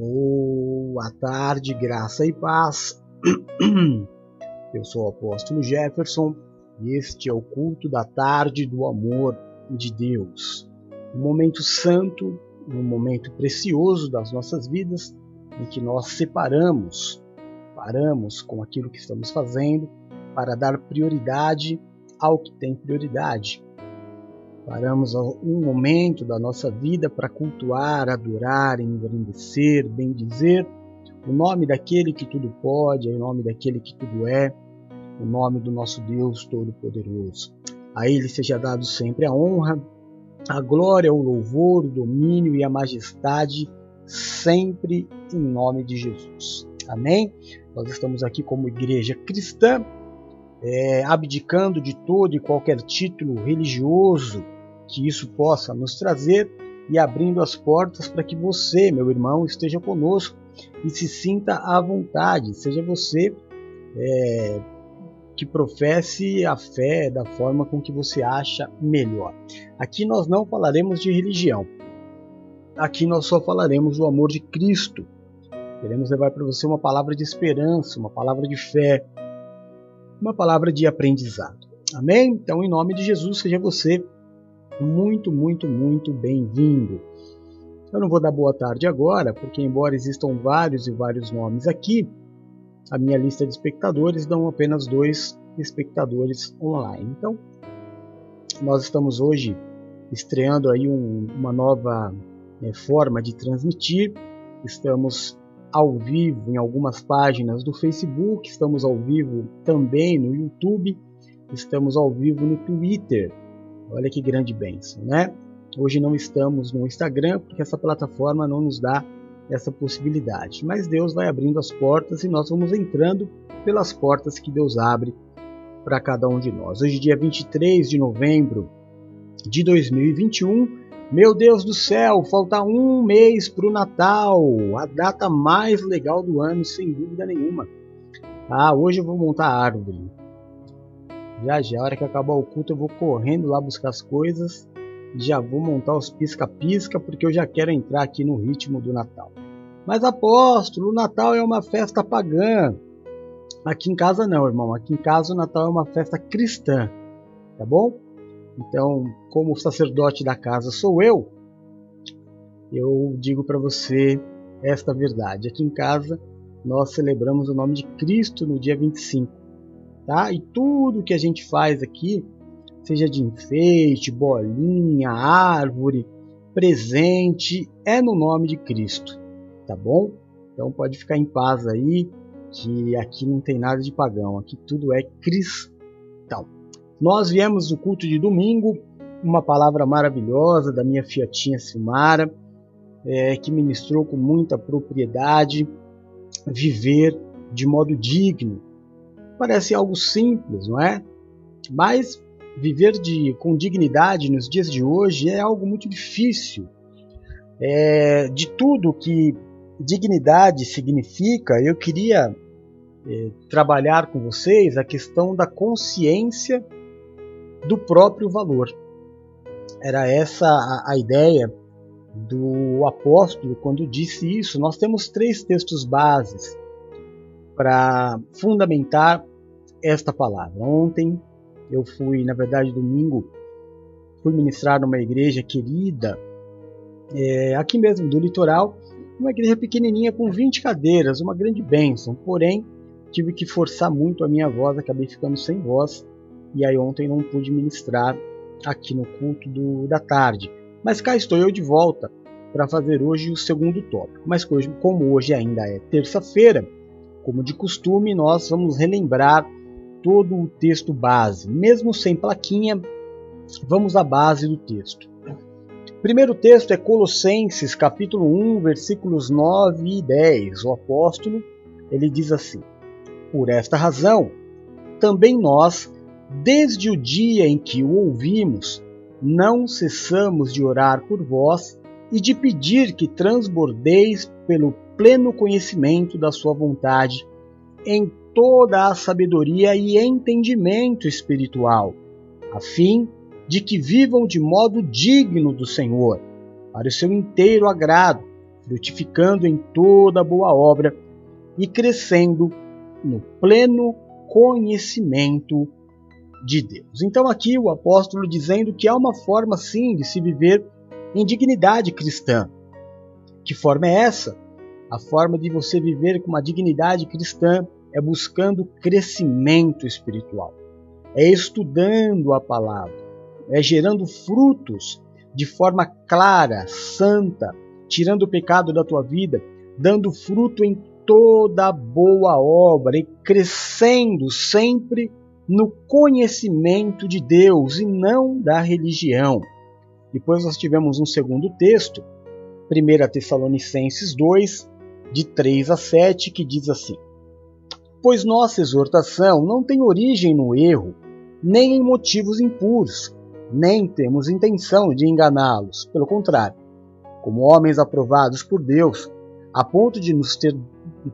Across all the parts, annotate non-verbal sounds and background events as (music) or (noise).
Boa tarde, graça e paz. (clears throat) Eu sou o apóstolo Jefferson e este é o culto da tarde do amor de Deus. Um momento santo, um momento precioso das nossas vidas em que nós separamos, paramos com aquilo que estamos fazendo para dar prioridade ao que tem prioridade. Paramos um momento da nossa vida para cultuar, adorar, engrandecer, bendizer o nome daquele que tudo pode, o nome daquele que tudo é, o nome do nosso Deus Todo-Poderoso. A Ele seja dado sempre a honra, a glória, o louvor, o domínio e a majestade, sempre em nome de Jesus. Amém? Nós estamos aqui como igreja cristã, é, abdicando de todo e qualquer título religioso que isso possa nos trazer e abrindo as portas para que você, meu irmão, esteja conosco e se sinta à vontade. Seja você é, que professe a fé da forma com que você acha melhor. Aqui nós não falaremos de religião. Aqui nós só falaremos do amor de Cristo. Queremos levar para você uma palavra de esperança, uma palavra de fé, uma palavra de aprendizado. Amém? Então, em nome de Jesus, seja você muito, muito, muito bem-vindo. Eu não vou dar boa tarde agora, porque embora existam vários e vários nomes aqui, a minha lista de espectadores dão apenas dois espectadores online. Então, nós estamos hoje estreando aí um, uma nova né, forma de transmitir. Estamos ao vivo em algumas páginas do Facebook, estamos ao vivo também no YouTube, estamos ao vivo no Twitter. Olha que grande bênção, né? Hoje não estamos no Instagram porque essa plataforma não nos dá essa possibilidade. Mas Deus vai abrindo as portas e nós vamos entrando pelas portas que Deus abre para cada um de nós. Hoje, dia 23 de novembro de 2021. Meu Deus do céu, falta um mês para o Natal, a data mais legal do ano, sem dúvida nenhuma. Ah, hoje eu vou montar a árvore. Já já, a hora que acabar o culto, eu vou correndo lá buscar as coisas. Já vou montar os pisca-pisca, porque eu já quero entrar aqui no ritmo do Natal. Mas apóstolo, o Natal é uma festa pagã. Aqui em casa não, irmão. Aqui em casa o Natal é uma festa cristã. Tá bom? Então, como sacerdote da casa sou eu, eu digo para você esta verdade. Aqui em casa nós celebramos o nome de Cristo no dia 25 tá? E tudo que a gente faz aqui, seja de enfeite, bolinha, árvore, presente, é no nome de Cristo, tá bom? Então pode ficar em paz aí, que aqui não tem nada de pagão, aqui tudo é cristão. Nós viemos do culto de domingo, uma palavra maravilhosa da minha fiatinha Silmara, é, que ministrou com muita propriedade viver de modo digno, Parece algo simples, não é? Mas viver de, com dignidade nos dias de hoje é algo muito difícil. É, de tudo que dignidade significa, eu queria é, trabalhar com vocês a questão da consciência do próprio valor. Era essa a, a ideia do apóstolo quando disse isso. Nós temos três textos bases para fundamentar esta palavra. Ontem eu fui, na verdade, domingo, fui ministrar numa igreja querida, é, aqui mesmo do litoral, uma igreja pequenininha com 20 cadeiras, uma grande bênção. Porém, tive que forçar muito a minha voz, acabei ficando sem voz, e aí ontem não pude ministrar aqui no culto do, da tarde. Mas cá estou eu de volta para fazer hoje o segundo tópico. Mas como hoje ainda é terça-feira, como de costume, nós vamos relembrar todo o texto base. Mesmo sem plaquinha, vamos à base do texto. O primeiro texto é Colossenses, capítulo 1, versículos 9 e 10. O apóstolo, ele diz assim: Por esta razão, também nós, desde o dia em que o ouvimos, não cessamos de orar por vós e de pedir que transbordeis pelo pleno conhecimento da sua vontade em toda a sabedoria e entendimento espiritual, a fim de que vivam de modo digno do Senhor, para o seu inteiro agrado, frutificando em toda boa obra e crescendo no pleno conhecimento de Deus. Então, aqui o apóstolo dizendo que há uma forma sim de se viver em dignidade cristã. Que forma é essa? A forma de você viver com uma dignidade cristã é buscando crescimento espiritual, é estudando a palavra, é gerando frutos de forma clara, santa, tirando o pecado da tua vida, dando fruto em toda boa obra e crescendo sempre no conhecimento de Deus e não da religião. Depois nós tivemos um segundo texto, 1 Tessalonicenses 2, de 3 a 7, que diz assim: Pois nossa exortação não tem origem no erro, nem em motivos impuros, nem temos intenção de enganá-los. Pelo contrário, como homens aprovados por Deus, a ponto de nos ter,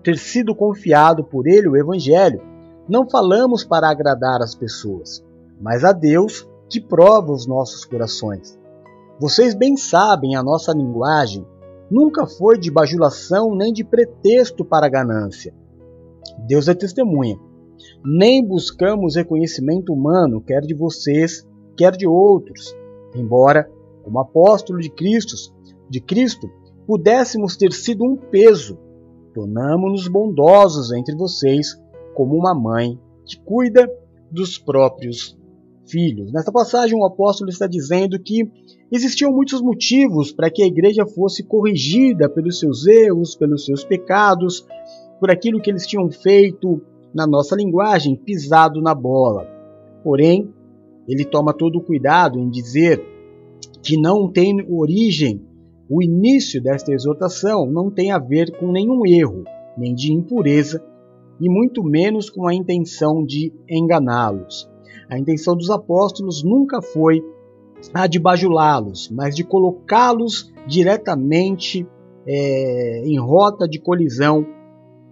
ter sido confiado por Ele o Evangelho, não falamos para agradar as pessoas, mas a Deus que prova os nossos corações. Vocês bem sabem a nossa linguagem nunca foi de bajulação nem de pretexto para ganância. Deus é testemunha. Nem buscamos reconhecimento humano, quer de vocês, quer de outros, embora, como apóstolo de Cristo, de Cristo, pudéssemos ter sido um peso. Tornamo-nos bondosos entre vocês, como uma mãe que cuida dos próprios filhos. Nesta passagem, o apóstolo está dizendo que existiam muitos motivos para que a igreja fosse corrigida pelos seus erros, pelos seus pecados, por aquilo que eles tinham feito, na nossa linguagem, pisado na bola. Porém, ele toma todo o cuidado em dizer que não tem origem, o início desta exortação não tem a ver com nenhum erro, nem de impureza, e muito menos com a intenção de enganá-los. A intenção dos apóstolos nunca foi a de bajulá-los, mas de colocá-los diretamente é, em rota de colisão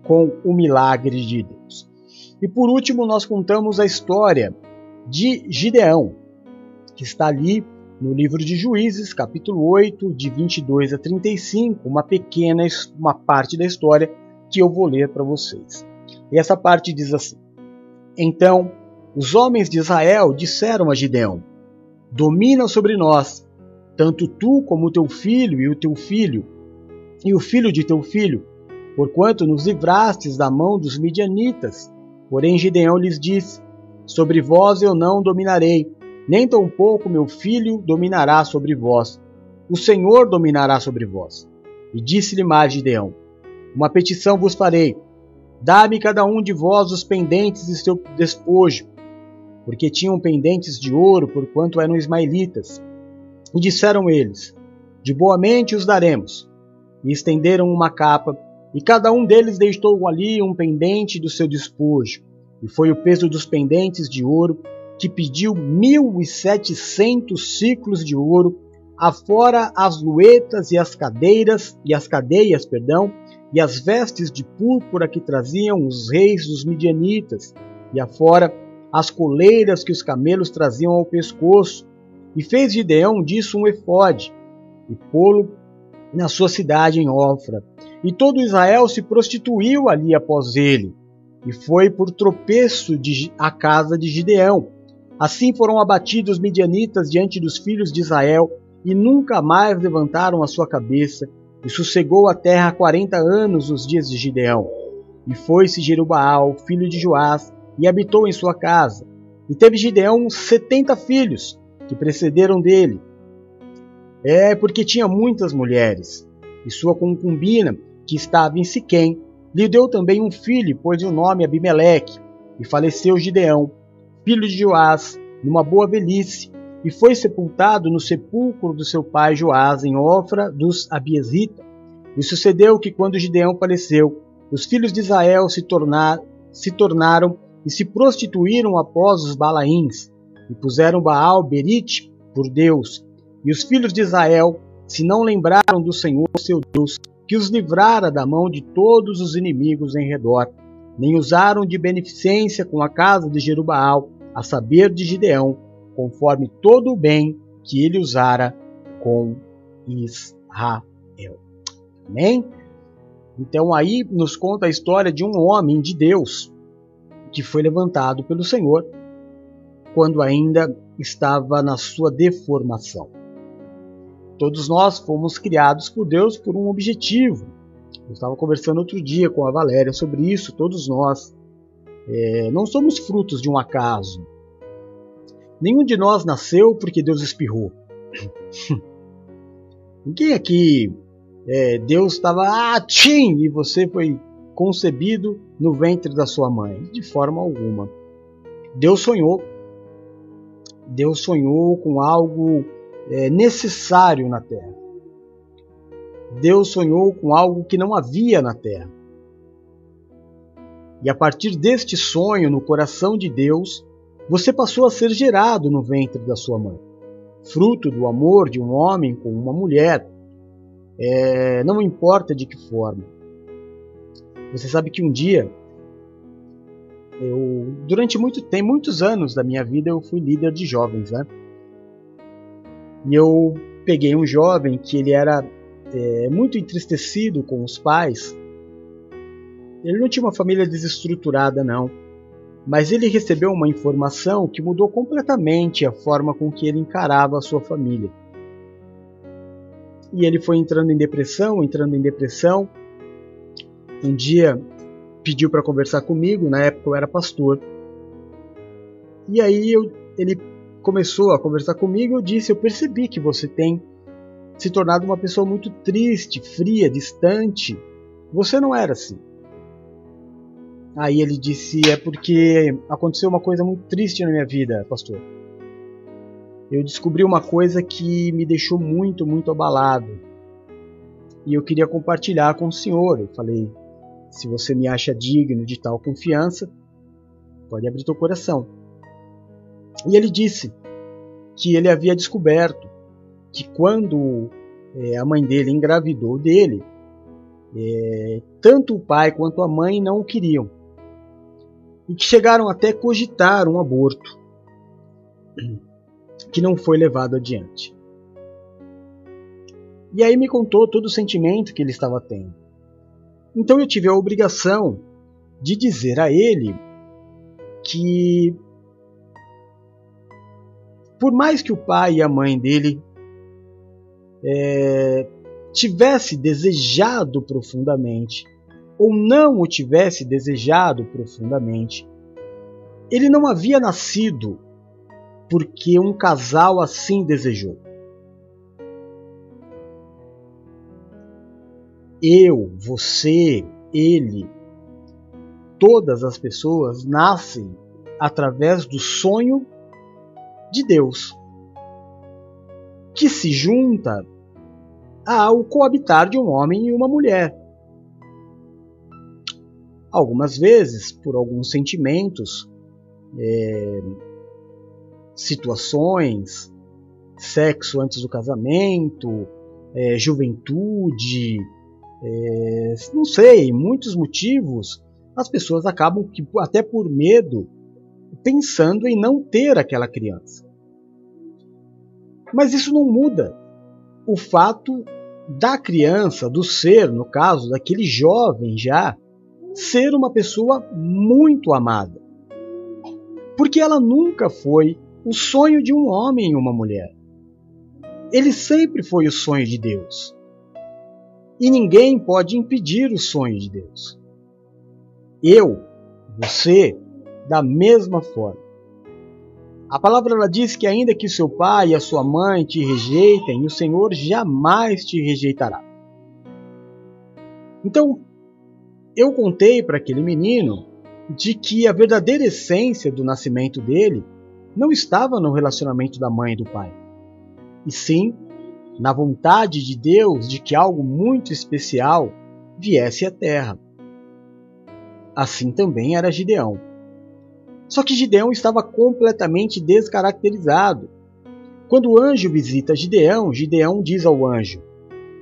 com o milagre de Deus. E por último, nós contamos a história de Gideão, que está ali no livro de Juízes, capítulo 8, de 22 a 35, uma pequena uma parte da história que eu vou ler para vocês. E essa parte diz assim: Então os homens de Israel disseram a Gideão: Domina sobre nós, tanto tu como o teu filho e o teu filho, e o filho de teu filho, porquanto nos livrastes da mão dos midianitas. Porém Gideão lhes disse: Sobre vós eu não dominarei, nem tampouco meu filho dominará sobre vós. O Senhor dominará sobre vós. E disse-lhe mais Gideão: Uma petição vos farei. Dá-me cada um de vós os pendentes de seu despojo, porque tinham pendentes de ouro, porquanto eram ismaelitas. E disseram eles: De boa mente os daremos. E estenderam uma capa, e cada um deles deixou ali um pendente do seu despojo. E foi o peso dos pendentes de ouro que pediu mil e setecentos ciclos de ouro, afora as luetas e as cadeiras e as cadeias, perdão, e as vestes de púrpura que traziam os reis dos midianitas, e afora as coleiras que os camelos traziam ao pescoço, e fez Gideão disso um efode, e pô-lo na sua cidade em Ofra. E todo Israel se prostituiu ali após ele e foi por tropeço de, a casa de Gideão. Assim foram abatidos os midianitas diante dos filhos de Israel, e nunca mais levantaram a sua cabeça, e sossegou a terra quarenta anos nos dias de Gideão. E foi-se Jerubaal, filho de Joás, e habitou em sua casa. E teve Gideão setenta filhos, que precederam dele. É porque tinha muitas mulheres, e sua concubina, que estava em Siquém, lhe deu também um filho, pôs o nome Abimeleque, e faleceu Gideão, filho de Joás, numa boa velhice, e foi sepultado no sepulcro do seu pai Joás, em Ofra dos Abiesita. E sucedeu que, quando Gideão faleceu, os filhos de Israel se, tornar, se tornaram e se prostituíram após os Balaíns, e puseram Baal Berite por Deus. E os filhos de Israel se não lembraram do Senhor seu Deus, que os livrara da mão de todos os inimigos em redor, nem usaram de beneficência com a casa de Jerubaal, a saber de Gideão, conforme todo o bem que ele usara com Israel. Amém? Então aí nos conta a história de um homem de Deus que foi levantado pelo Senhor quando ainda estava na sua deformação. Todos nós fomos criados por Deus por um objetivo. Eu estava conversando outro dia com a Valéria sobre isso. Todos nós é, não somos frutos de um acaso. Nenhum de nós nasceu porque Deus espirrou. (laughs) Ninguém aqui, é, Deus estava, ah, tchim, e você foi concebido no ventre da sua mãe. De forma alguma. Deus sonhou. Deus sonhou com algo é, necessário na terra. Deus sonhou com algo que não havia na terra. E a partir deste sonho no coração de Deus, você passou a ser gerado no ventre da sua mãe, fruto do amor de um homem com uma mulher, é, não importa de que forma. Você sabe que um dia, eu durante muito tempo, muitos anos da minha vida, eu fui líder de jovens, né? E eu peguei um jovem que ele era é, muito entristecido com os pais. Ele não tinha uma família desestruturada, não mas ele recebeu uma informação que mudou completamente a forma com que ele encarava a sua família. E ele foi entrando em depressão, entrando em depressão. Um dia pediu para conversar comigo, na época eu era pastor. E aí eu, ele começou a conversar comigo, eu disse: "Eu percebi que você tem se tornado uma pessoa muito triste, fria, distante. Você não era assim." Aí ele disse: É porque aconteceu uma coisa muito triste na minha vida, pastor. Eu descobri uma coisa que me deixou muito, muito abalado. E eu queria compartilhar com o senhor. Eu falei: Se você me acha digno de tal confiança, pode abrir teu coração. E ele disse que ele havia descoberto que quando é, a mãe dele engravidou dele, é, tanto o pai quanto a mãe não o queriam e que chegaram até cogitar um aborto, que não foi levado adiante. E aí me contou todo o sentimento que ele estava tendo. Então eu tive a obrigação de dizer a ele que, por mais que o pai e a mãe dele é, tivesse desejado profundamente ou não o tivesse desejado profundamente, ele não havia nascido porque um casal assim desejou. Eu, você, ele, todas as pessoas nascem através do sonho de Deus, que se junta ao coabitar de um homem e uma mulher algumas vezes por alguns sentimentos, é, situações, sexo antes do casamento, é, juventude, é, não sei, muitos motivos, as pessoas acabam, até por medo, pensando em não ter aquela criança. Mas isso não muda o fato da criança, do ser, no caso, daquele jovem já, ser uma pessoa muito amada. Porque ela nunca foi o sonho de um homem e uma mulher. Ele sempre foi o sonho de Deus. E ninguém pode impedir o sonho de Deus. Eu, você, da mesma forma. A palavra ela diz que ainda que seu pai e a sua mãe te rejeitem, o Senhor jamais te rejeitará. Então, eu contei para aquele menino de que a verdadeira essência do nascimento dele não estava no relacionamento da mãe e do pai, e sim na vontade de Deus de que algo muito especial viesse à terra. Assim também era Gideão. Só que Gideão estava completamente descaracterizado. Quando o anjo visita Gideão, Gideão diz ao anjo: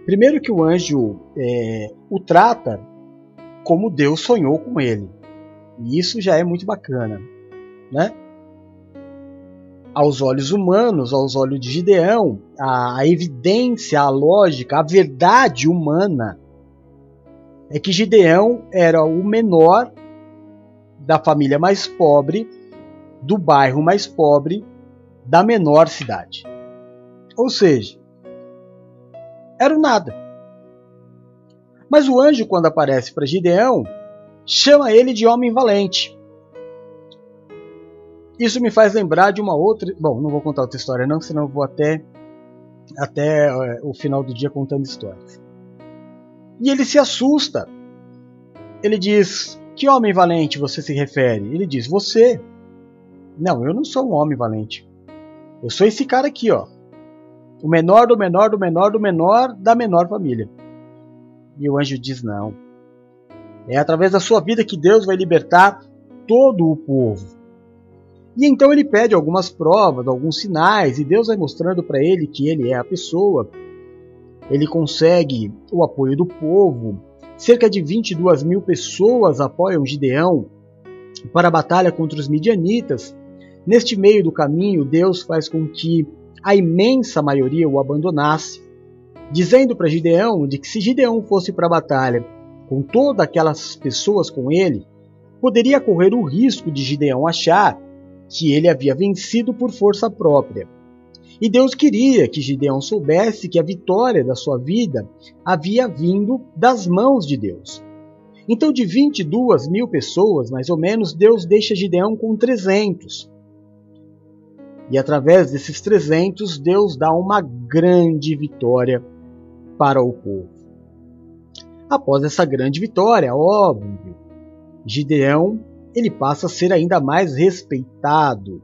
primeiro que o anjo é, o trata como Deus sonhou com ele. E isso já é muito bacana, né? Aos olhos humanos, aos olhos de Gideão, a evidência, a lógica, a verdade humana é que Gideão era o menor da família mais pobre, do bairro mais pobre, da menor cidade. Ou seja, era o nada. Mas o anjo, quando aparece para Gideão, chama ele de homem valente. Isso me faz lembrar de uma outra. Bom, não vou contar outra história, não, senão vou até, até é, o final do dia contando histórias. E ele se assusta. Ele diz: Que homem valente você se refere? Ele diz: Você. Não, eu não sou um homem valente. Eu sou esse cara aqui, ó. O menor do menor do menor do menor da menor família. E o anjo diz: Não. É através da sua vida que Deus vai libertar todo o povo. E então ele pede algumas provas, alguns sinais, e Deus vai mostrando para ele que ele é a pessoa. Ele consegue o apoio do povo. Cerca de 22 mil pessoas apoiam Gideão para a batalha contra os midianitas. Neste meio do caminho, Deus faz com que a imensa maioria o abandonasse, dizendo para Gideão de que se Gideão fosse para a batalha com todas aquelas pessoas com ele, poderia correr o risco de Gideão achar que ele havia vencido por força própria. E Deus queria que Gideão soubesse que a vitória da sua vida havia vindo das mãos de Deus. Então, de 22 mil pessoas, mais ou menos, Deus deixa Gideão com 300. E através desses 300, Deus dá uma grande vitória para o povo. Após essa grande vitória, óbvio, Gideão ele passa a ser ainda mais respeitado.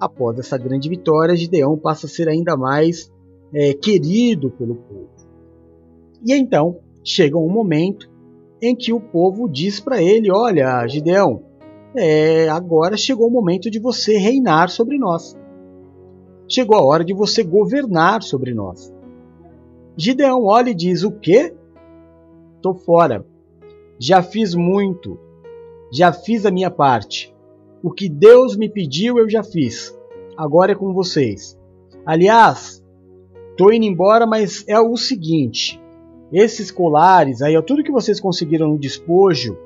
Após essa grande vitória, Gideão passa a ser ainda mais é, querido pelo povo. E então chega um momento em que o povo diz para ele: Olha, Gideão, é, agora chegou o momento de você reinar sobre nós. Chegou a hora de você governar sobre nós. Gideão olha e diz: O quê? Tô fora. Já fiz muito. Já fiz a minha parte. O que Deus me pediu eu já fiz. Agora é com vocês. Aliás, tô indo embora, mas é o seguinte: esses colares aí, tudo que vocês conseguiram no despojo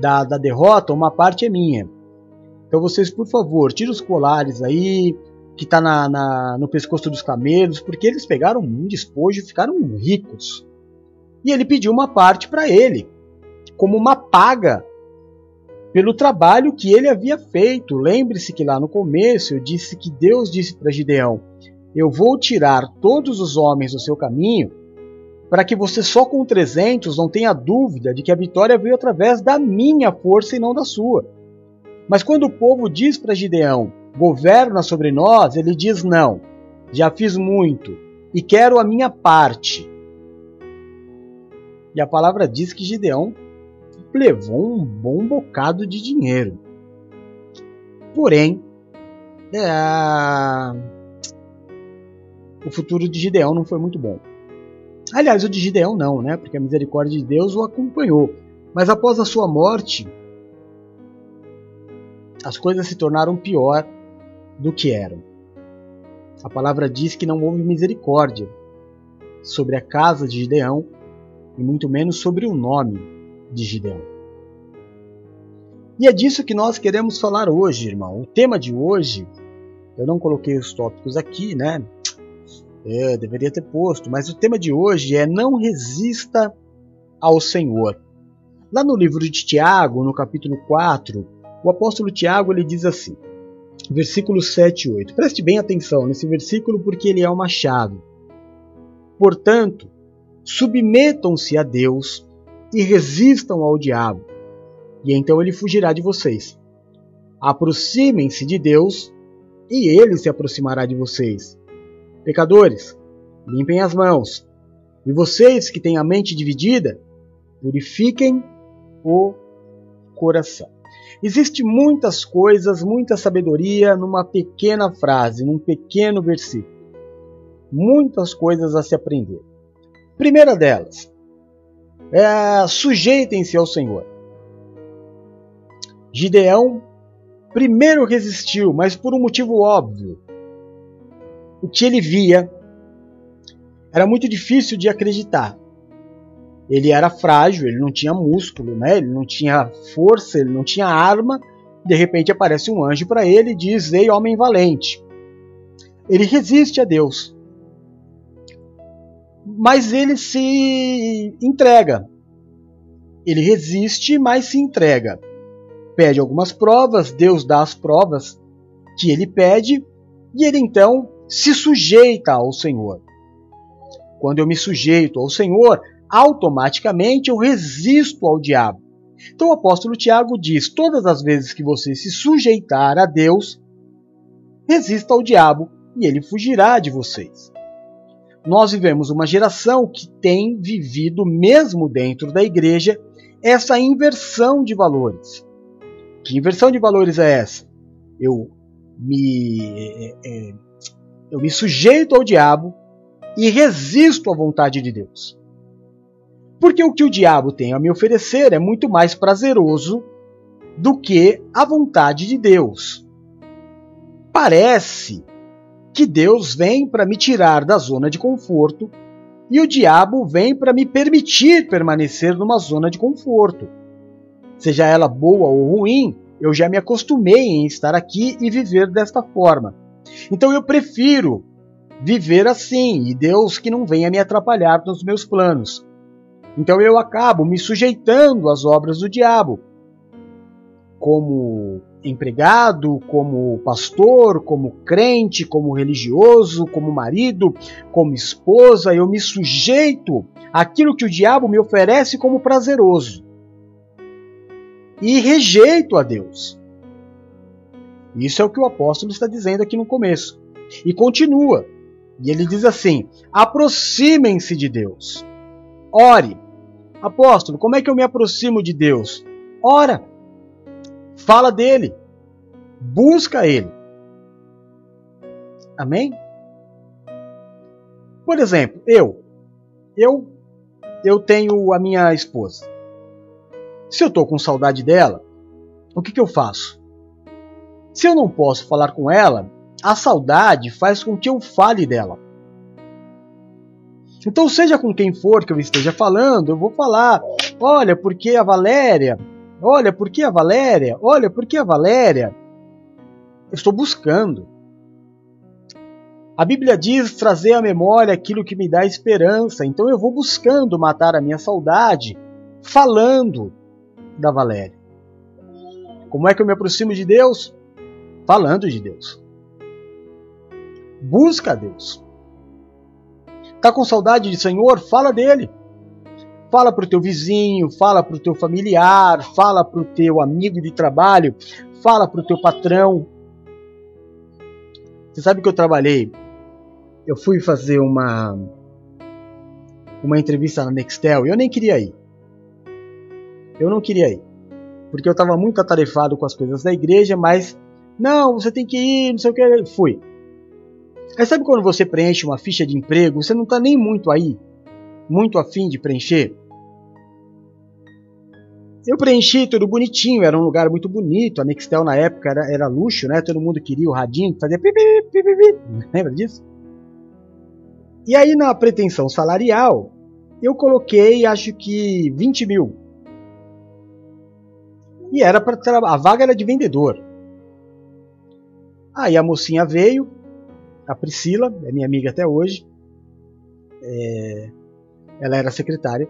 da, da derrota, uma parte é minha. Então vocês, por favor, tirem os colares aí que tá na, na, no pescoço dos camelos, porque eles pegaram um despojo e ficaram ricos. E ele pediu uma parte para ele, como uma paga pelo trabalho que ele havia feito. Lembre-se que lá no começo eu disse que Deus disse para Gideão: Eu vou tirar todos os homens do seu caminho, para que você só com 300 não tenha dúvida de que a vitória veio através da minha força e não da sua. Mas quando o povo diz para Gideão: Governa sobre nós, ele diz: Não, já fiz muito e quero a minha parte. E a palavra diz que Gideão levou um bom bocado de dinheiro. Porém, é... o futuro de Gideão não foi muito bom. Aliás, o de Gideão não, né? Porque a misericórdia de Deus o acompanhou. Mas após a sua morte, as coisas se tornaram pior do que eram. A palavra diz que não houve misericórdia sobre a casa de Gideão e muito menos sobre o nome de Gideão. E é disso que nós queremos falar hoje, irmão. O tema de hoje, eu não coloquei os tópicos aqui, né? É, deveria ter posto, mas o tema de hoje é não resista ao Senhor. Lá no livro de Tiago, no capítulo 4, o apóstolo Tiago ele diz assim, versículos 7 e 8. Preste bem atenção nesse versículo porque ele é uma chave. Portanto, submetam-se a Deus e resistam ao diabo, e então ele fugirá de vocês. Aproximem-se de Deus, e ele se aproximará de vocês. Pecadores, limpem as mãos. E vocês que têm a mente dividida, purifiquem o coração. Existe muitas coisas, muita sabedoria numa pequena frase, num pequeno versículo. Muitas coisas a se aprender. Primeira delas, é, sujeitem-se ao Senhor. Gideão primeiro resistiu, mas por um motivo óbvio. O que ele via era muito difícil de acreditar. Ele era frágil, ele não tinha músculo, né? ele não tinha força, ele não tinha arma. De repente aparece um anjo para ele e diz: Ei, homem valente. Ele resiste a Deus. Mas ele se entrega. Ele resiste, mas se entrega. Pede algumas provas, Deus dá as provas que ele pede, e ele então se sujeita ao Senhor. Quando eu me sujeito ao Senhor, automaticamente eu resisto ao diabo. Então o apóstolo Tiago diz: todas as vezes que você se sujeitar a Deus, resista ao diabo e ele fugirá de vocês. Nós vivemos uma geração que tem vivido, mesmo dentro da igreja, essa inversão de valores. Que inversão de valores é essa? Eu me, é, é, eu me sujeito ao diabo e resisto à vontade de Deus. Porque o que o diabo tem a me oferecer é muito mais prazeroso do que a vontade de Deus. Parece que Deus vem para me tirar da zona de conforto e o diabo vem para me permitir permanecer numa zona de conforto. Seja ela boa ou ruim, eu já me acostumei em estar aqui e viver desta forma. Então eu prefiro viver assim e Deus que não venha me atrapalhar nos meus planos. Então eu acabo me sujeitando às obras do diabo. Como empregado, como pastor, como crente, como religioso, como marido, como esposa, eu me sujeito àquilo que o diabo me oferece como prazeroso. E rejeito a Deus. Isso é o que o apóstolo está dizendo aqui no começo. E continua. E ele diz assim: aproximem-se de Deus. Ore. Apóstolo, como é que eu me aproximo de Deus? Ora. Fala dele. Busca ele. Amém? Por exemplo, eu. Eu eu tenho a minha esposa. Se eu estou com saudade dela, o que, que eu faço? Se eu não posso falar com ela, a saudade faz com que eu fale dela. Então, seja com quem for que eu esteja falando, eu vou falar: olha, porque a Valéria, olha, porque a Valéria, olha, porque a Valéria. Eu estou buscando. A Bíblia diz trazer à memória aquilo que me dá esperança, então eu vou buscando matar a minha saudade, falando da Valéria. Como é que eu me aproximo de Deus? Falando de Deus. Busca Deus. Tá com saudade de Senhor? Fala dele. Fala para o teu vizinho, fala para o teu familiar, fala para o teu amigo de trabalho, fala para o teu patrão. Você sabe que eu trabalhei? Eu fui fazer uma uma entrevista na Nextel e eu nem queria ir. Eu não queria ir. Porque eu estava muito atarefado com as coisas da igreja, mas não, você tem que ir, não sei o que. Fui. Aí sabe quando você preenche uma ficha de emprego, você não está nem muito aí, muito afim de preencher? Eu preenchi tudo bonitinho, era um lugar muito bonito, a Nextel na época era, era luxo, né? Todo mundo queria o radinho, fazia pipi, pipi, pipi. (laughs) Lembra disso? E aí na pretensão salarial, eu coloquei acho que 20 mil. E era para a vaga era de vendedor. Aí a mocinha veio, a Priscila, é minha amiga até hoje. É, ela era secretária.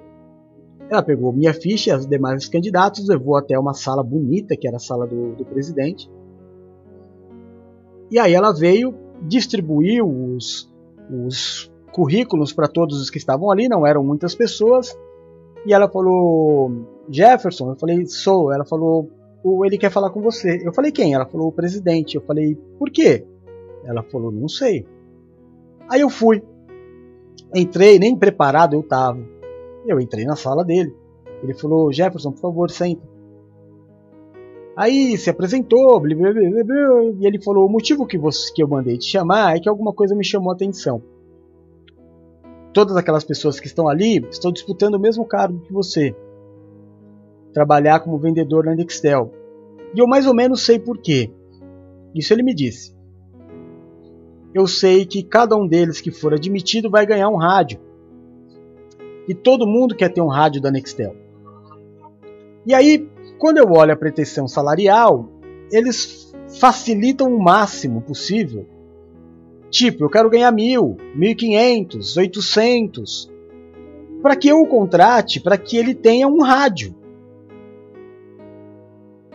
Ela pegou minha ficha e os demais candidatos, levou até uma sala bonita, que era a sala do, do presidente. E aí ela veio, distribuiu os, os currículos para todos os que estavam ali, não eram muitas pessoas. E ela falou: Jefferson, eu falei: sou. Ela falou: ele quer falar com você. Eu falei: quem? Ela falou: o presidente. Eu falei: por quê? Ela falou: Não sei. Aí eu fui. Entrei, nem preparado eu tava. Eu entrei na sala dele. Ele falou: Jefferson, por favor, senta. Aí se apresentou, blá, blá, blá, e ele falou: O motivo que, você, que eu mandei te chamar é que alguma coisa me chamou a atenção. Todas aquelas pessoas que estão ali estão disputando o mesmo cargo que você. Trabalhar como vendedor na Nextel. E eu mais ou menos sei por quê. Isso ele me disse eu sei que cada um deles que for admitido vai ganhar um rádio. E todo mundo quer ter um rádio da Nextel. E aí, quando eu olho a pretensão salarial, eles facilitam o máximo possível. Tipo, eu quero ganhar mil, mil quinhentos, oitocentos, para que eu o contrate, para que ele tenha um rádio.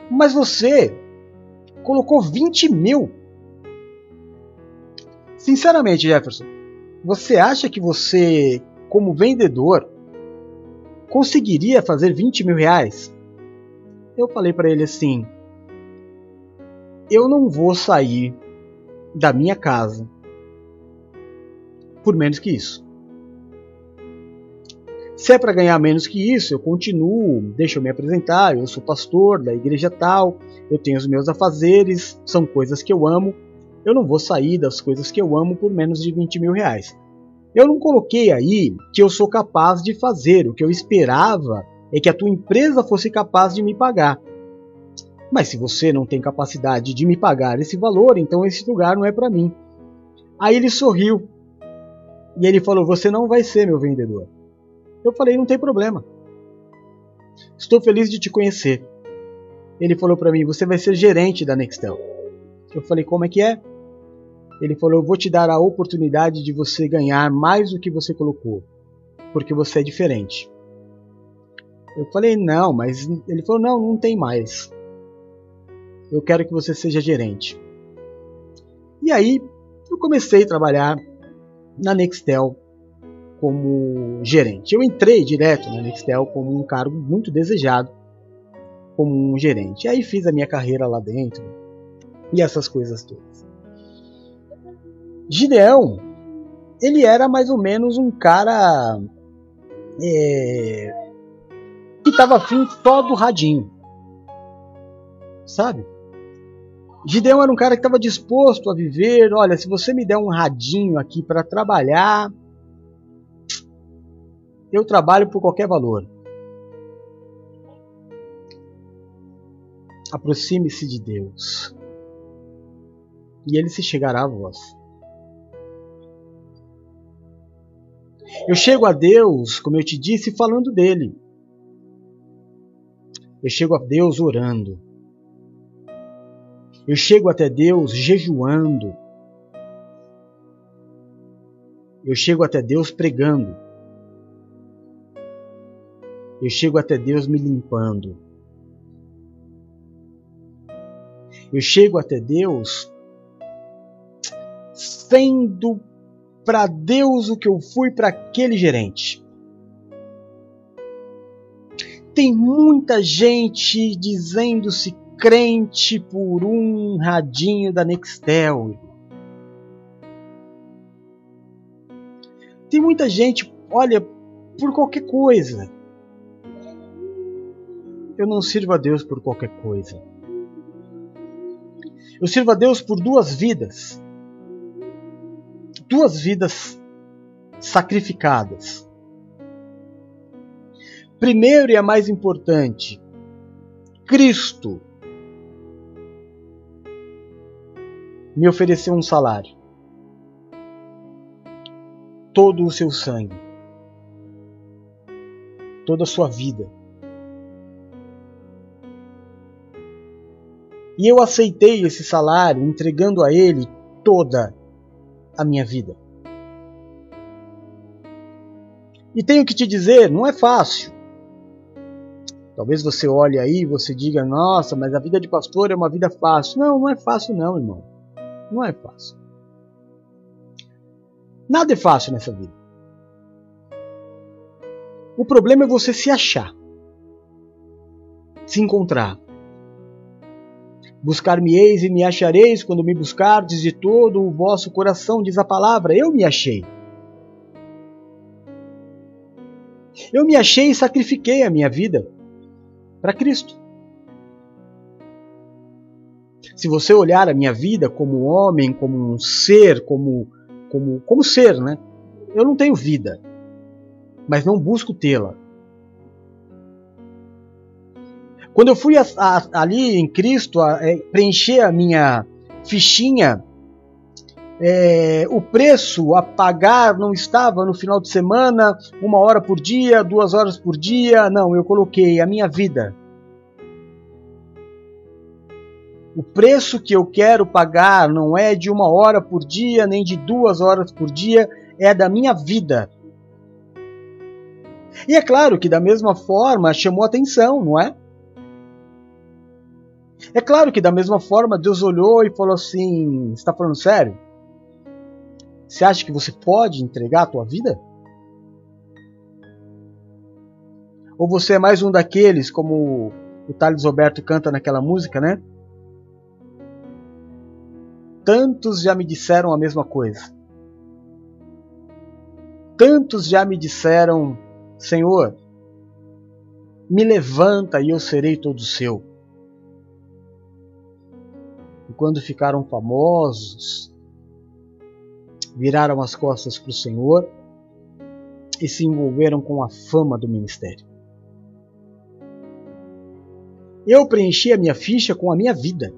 Mas você colocou 20 mil. Sinceramente, Jefferson, você acha que você, como vendedor, conseguiria fazer 20 mil reais? Eu falei para ele assim: eu não vou sair da minha casa por menos que isso. Se é para ganhar menos que isso, eu continuo, deixa eu me apresentar, eu sou pastor da igreja tal, eu tenho os meus afazeres, são coisas que eu amo, eu não vou sair das coisas que eu amo por menos de 20 mil reais. Eu não coloquei aí que eu sou capaz de fazer, o que eu esperava é que a tua empresa fosse capaz de me pagar. Mas se você não tem capacidade de me pagar esse valor, então esse lugar não é para mim. Aí ele sorriu e ele falou: Você não vai ser meu vendedor. Eu falei: Não tem problema. Estou feliz de te conhecer. Ele falou para mim: Você vai ser gerente da Nextel. Eu falei: Como é que é? Ele falou: Eu vou te dar a oportunidade de você ganhar mais do que você colocou, porque você é diferente. Eu falei: Não, mas ele falou: Não, não tem mais. Eu quero que você seja gerente. E aí eu comecei a trabalhar na Nextel como gerente. Eu entrei direto na Nextel como um cargo muito desejado como um gerente. E aí fiz a minha carreira lá dentro e essas coisas todas. Gideão, ele era mais ou menos um cara é, que estava afim só do radinho, sabe? Gideão era um cara que estava disposto a viver. Olha, se você me der um radinho aqui para trabalhar, eu trabalho por qualquer valor. Aproxime-se de Deus e ele se chegará a vós. Eu chego a Deus, como eu te disse, falando dele. Eu chego a Deus orando. Eu chego até Deus jejuando. Eu chego até Deus pregando. Eu chego até Deus me limpando. Eu chego até Deus sendo para Deus o que eu fui para aquele gerente. Tem muita gente dizendo-se crente por um radinho da Nextel. Tem muita gente, olha, por qualquer coisa. Eu não sirvo a Deus por qualquer coisa. Eu sirvo a Deus por duas vidas. Duas vidas sacrificadas. Primeiro e a mais importante, Cristo me ofereceu um salário. Todo o seu sangue. Toda a sua vida. E eu aceitei esse salário, entregando a ele toda a minha vida. E tenho que te dizer, não é fácil. Talvez você olhe aí e você diga, nossa, mas a vida de pastor é uma vida fácil. Não, não é fácil não, irmão. Não é fácil. Nada é fácil nessa vida. O problema é você se achar, se encontrar. Buscar-me-eis e me achareis quando me buscardes de todo o vosso coração, diz a palavra. Eu me achei. Eu me achei e sacrifiquei a minha vida para Cristo. Se você olhar a minha vida como homem, como um ser, como, como, como ser, né? Eu não tenho vida, mas não busco tê-la. Quando eu fui a, a, ali em Cristo a, é, preencher a minha fichinha é, o preço a pagar não estava no final de semana, uma hora por dia, duas horas por dia. Não, eu coloquei a minha vida. O preço que eu quero pagar não é de uma hora por dia, nem de duas horas por dia, é da minha vida. E é claro que da mesma forma chamou atenção, não é? É claro que da mesma forma Deus olhou e falou assim: está falando sério? Você acha que você pode entregar a tua vida? Ou você é mais um daqueles, como o Thales Roberto canta naquela música, né? Tantos já me disseram a mesma coisa. Tantos já me disseram, Senhor, me levanta e eu serei todo seu. E quando ficaram famosos, viraram as costas para o Senhor e se envolveram com a fama do ministério. Eu preenchi a minha ficha com a minha vida.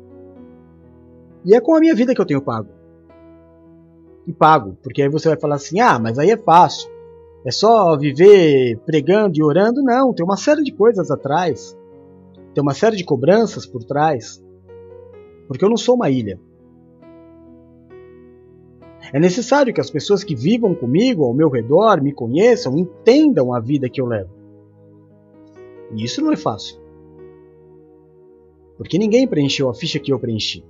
E é com a minha vida que eu tenho pago. E pago, porque aí você vai falar assim: ah, mas aí é fácil. É só viver pregando e orando? Não, tem uma série de coisas atrás. Tem uma série de cobranças por trás. Porque eu não sou uma ilha. É necessário que as pessoas que vivam comigo, ao meu redor, me conheçam, entendam a vida que eu levo. E isso não é fácil. Porque ninguém preencheu a ficha que eu preenchi.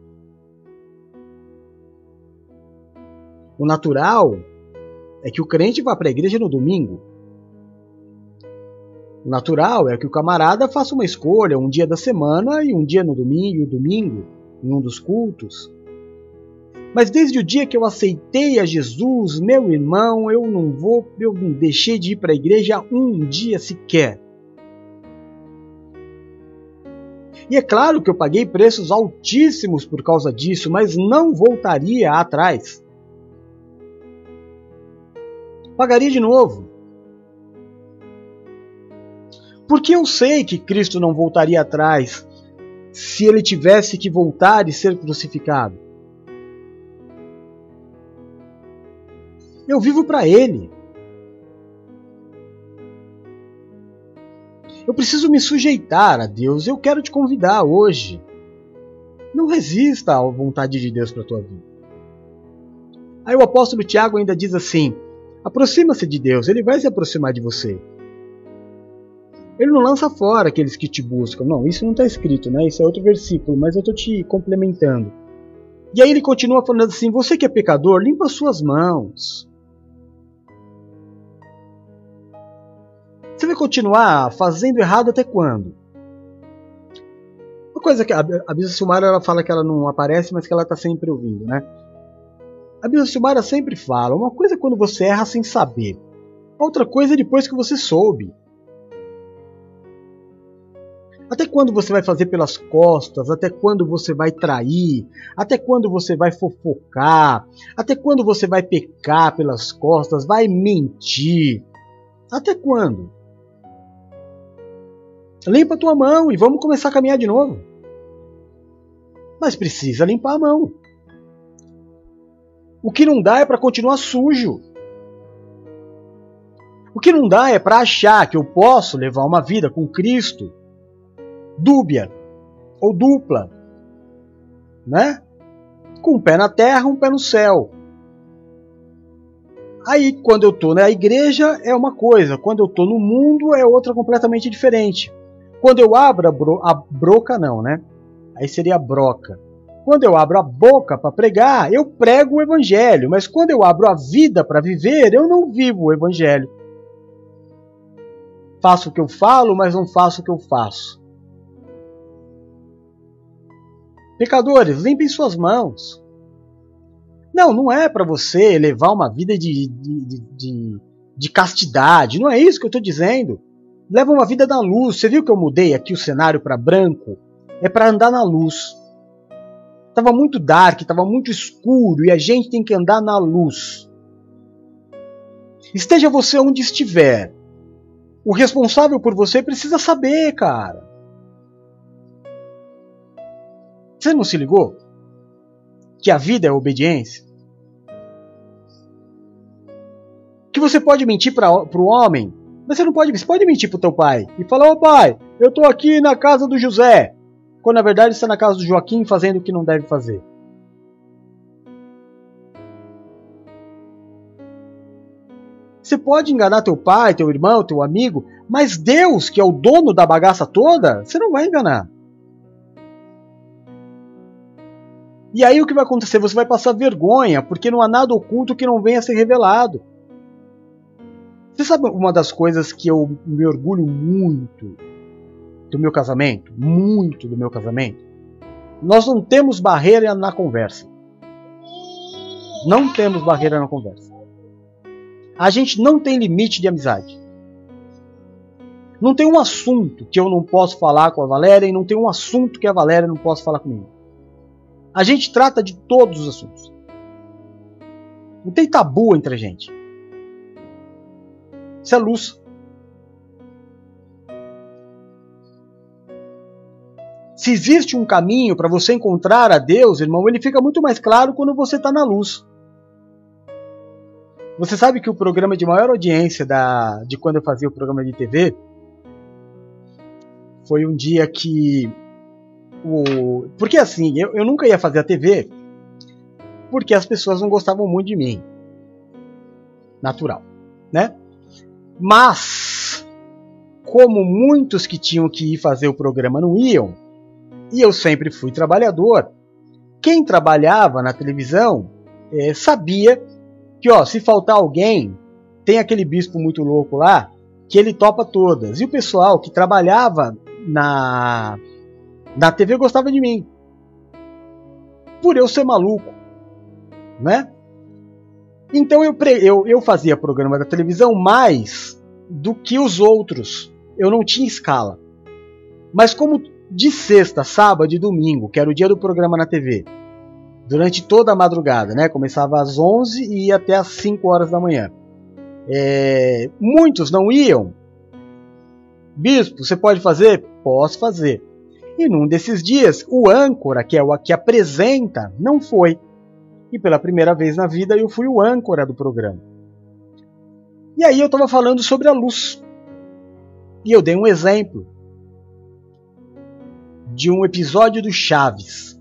O natural é que o crente vá para a igreja no domingo. O natural é que o camarada faça uma escolha um dia da semana e um dia no domingo e o domingo em um dos cultos. Mas desde o dia que eu aceitei a Jesus, meu irmão, eu não vou, eu não deixei de ir para a igreja um dia sequer. E é claro que eu paguei preços altíssimos por causa disso, mas não voltaria atrás. Pagaria de novo. Porque eu sei que Cristo não voltaria atrás se ele tivesse que voltar e ser crucificado. Eu vivo para Ele. Eu preciso me sujeitar a Deus. Eu quero te convidar hoje. Não resista à vontade de Deus para a tua vida. Aí o apóstolo Tiago ainda diz assim: aproxima-se de Deus, ele vai se aproximar de você. Ele não lança fora aqueles que te buscam. Não, isso não está escrito, né? Isso é outro versículo, mas eu estou te complementando. E aí ele continua falando assim: você que é pecador, limpa suas mãos. Você vai continuar fazendo errado até quando? Uma coisa que a, a Bisa Silmara ela fala que ela não aparece, mas que ela está sempre ouvindo, né? A Bisa Silmara sempre fala: uma coisa é quando você erra sem saber, outra coisa é depois que você soube. Até quando você vai fazer pelas costas? Até quando você vai trair? Até quando você vai fofocar? Até quando você vai pecar pelas costas? Vai mentir? Até quando? Limpa tua mão e vamos começar a caminhar de novo. Mas precisa limpar a mão. O que não dá é para continuar sujo. O que não dá é para achar que eu posso levar uma vida com Cristo dúbia ou dupla, né? Com um pé na terra, um pé no céu. Aí, quando eu estou na igreja, é uma coisa, quando eu estou no mundo, é outra completamente diferente. Quando eu abro a, bro a broca, não, né? Aí seria a broca. Quando eu abro a boca para pregar, eu prego o evangelho, mas quando eu abro a vida para viver, eu não vivo o evangelho. Faço o que eu falo, mas não faço o que eu faço. Pecadores, limpem suas mãos. Não, não é para você levar uma vida de, de, de, de, castidade. Não é isso que eu estou dizendo leva uma vida na luz. Você viu que eu mudei aqui o cenário para branco? É para andar na luz. Tava muito dark, tava muito escuro e a gente tem que andar na luz. Esteja você onde estiver, o responsável por você precisa saber, cara. Você não se ligou? Que a vida é obediência? Que você pode mentir para o homem, mas você não pode, você pode mentir para o teu pai e falar: "Ô pai, eu estou aqui na casa do José", quando na verdade está na casa do Joaquim fazendo o que não deve fazer. Você pode enganar teu pai, teu irmão, teu amigo, mas Deus, que é o dono da bagaça toda, você não vai enganar. E aí o que vai acontecer? Você vai passar vergonha, porque não há nada oculto que não venha a ser revelado. Você sabe uma das coisas que eu me orgulho muito do meu casamento? Muito do meu casamento? Nós não temos barreira na conversa. Não temos barreira na conversa. A gente não tem limite de amizade. Não tem um assunto que eu não posso falar com a Valéria e não tem um assunto que a Valéria não possa falar comigo. A gente trata de todos os assuntos. Não tem tabu entre a gente. Isso é luz. Se existe um caminho para você encontrar a Deus, irmão, ele fica muito mais claro quando você está na luz. Você sabe que o programa de maior audiência da, de quando eu fazia o programa de TV foi um dia que o porque assim eu, eu nunca ia fazer a TV porque as pessoas não gostavam muito de mim, natural, né? Mas, como muitos que tinham que ir fazer o programa não iam, e eu sempre fui trabalhador, quem trabalhava na televisão é, sabia que, ó, se faltar alguém, tem aquele bispo muito louco lá que ele topa todas. E o pessoal que trabalhava na, na TV gostava de mim. Por eu ser maluco, né? Então eu, eu, eu fazia programa da televisão mais do que os outros. Eu não tinha escala. Mas como de sexta, sábado e domingo, que era o dia do programa na TV, durante toda a madrugada, né? Começava às 11 e ia até às 5 horas da manhã. É, muitos não iam. Bispo, você pode fazer? Posso fazer. E num desses dias, o âncora, que é o que apresenta, não foi e pela primeira vez na vida eu fui o âncora do programa. E aí eu estava falando sobre a luz. E eu dei um exemplo de um episódio do Chaves.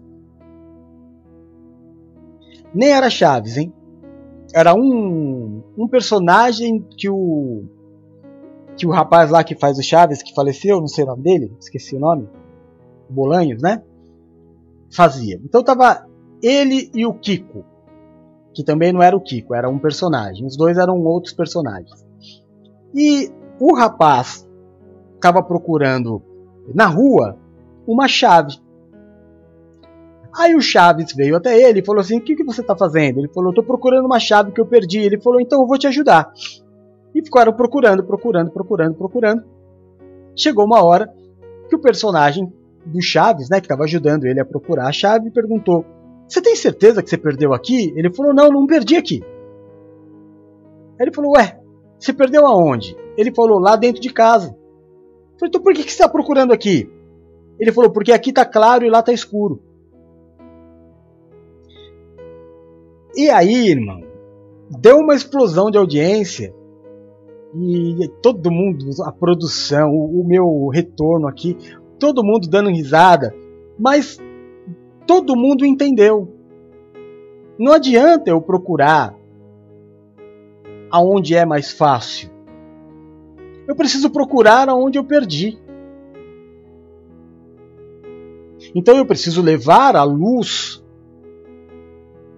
Nem era Chaves, hein? Era um, um personagem que o que o rapaz lá que faz o Chaves, que faleceu, não sei o nome dele, esqueci o nome, Bolanhos, né? Fazia. Então tava ele e o Kiko, que também não era o Kiko, era um personagem. Os dois eram outros personagens. E o rapaz estava procurando na rua uma chave. Aí o Chaves veio até ele e falou assim: O que, que você está fazendo? Ele falou: Estou procurando uma chave que eu perdi. Ele falou: Então eu vou te ajudar. E ficaram procurando, procurando, procurando, procurando. Chegou uma hora que o personagem do Chaves, né, que estava ajudando ele a procurar a chave, perguntou: você tem certeza que você perdeu aqui? Ele falou: Não, não perdi aqui. Ele falou: Ué, você perdeu aonde? Ele falou: Lá dentro de casa. Eu falei: Então por que você está procurando aqui? Ele falou: Porque aqui está claro e lá está escuro. E aí, irmão, deu uma explosão de audiência e todo mundo, a produção, o, meu retorno aqui, todo mundo dando risada, mas todo mundo entendeu. Não adianta eu procurar aonde é mais fácil. Eu preciso procurar aonde eu perdi. Então eu preciso levar a luz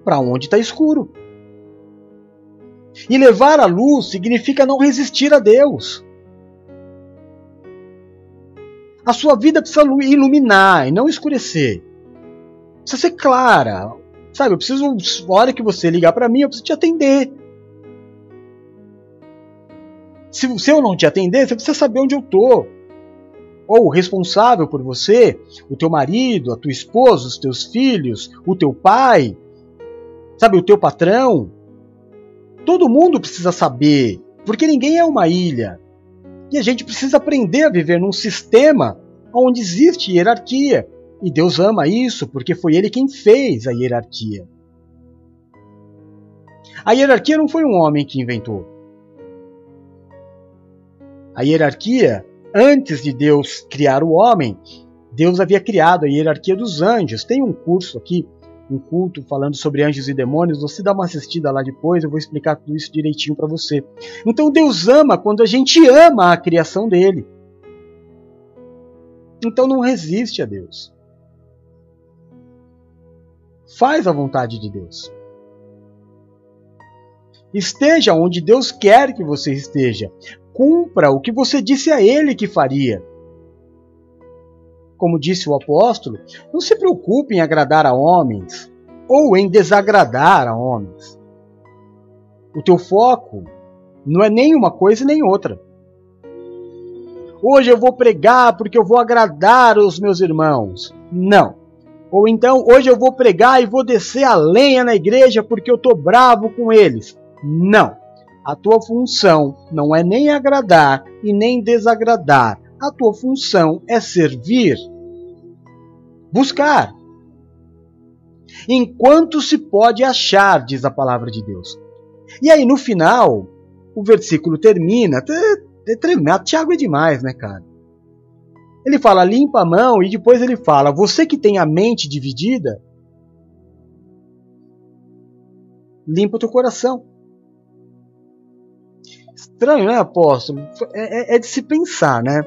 para onde está escuro. E levar a luz significa não resistir a Deus. A sua vida precisa iluminar e não escurecer precisa ser clara. Sabe, eu preciso, na hora que você ligar para mim, eu preciso te atender. Se, se eu não te atender, você precisa saber onde eu tô. Ou o responsável por você, o teu marido, a tua esposa, os teus filhos, o teu pai, sabe, o teu patrão. Todo mundo precisa saber, porque ninguém é uma ilha. E a gente precisa aprender a viver num sistema onde existe hierarquia. E Deus ama isso porque foi Ele quem fez a hierarquia. A hierarquia não foi um homem que inventou. A hierarquia, antes de Deus criar o homem, Deus havia criado a hierarquia dos anjos. Tem um curso aqui um culto falando sobre anjos e demônios. Você dá uma assistida lá depois, eu vou explicar tudo isso direitinho para você. Então Deus ama quando a gente ama a criação dele. Então não resiste a Deus. Faz a vontade de Deus. Esteja onde Deus quer que você esteja. Cumpra o que você disse a Ele que faria. Como disse o apóstolo, não se preocupe em agradar a homens ou em desagradar a homens. O teu foco não é nem uma coisa nem outra. Hoje eu vou pregar porque eu vou agradar os meus irmãos. Não. Ou então, hoje eu vou pregar e vou descer a lenha na igreja porque eu estou bravo com eles. Não. A tua função não é nem agradar e nem desagradar. A tua função é servir. Buscar. Enquanto se pode achar, diz a palavra de Deus. E aí no final, o versículo termina. Tiago é demais, né, cara? Ele fala, limpa a mão, e depois ele fala, você que tem a mente dividida, limpa o teu coração. Estranho, né, apóstolo? É, é, é de se pensar, né?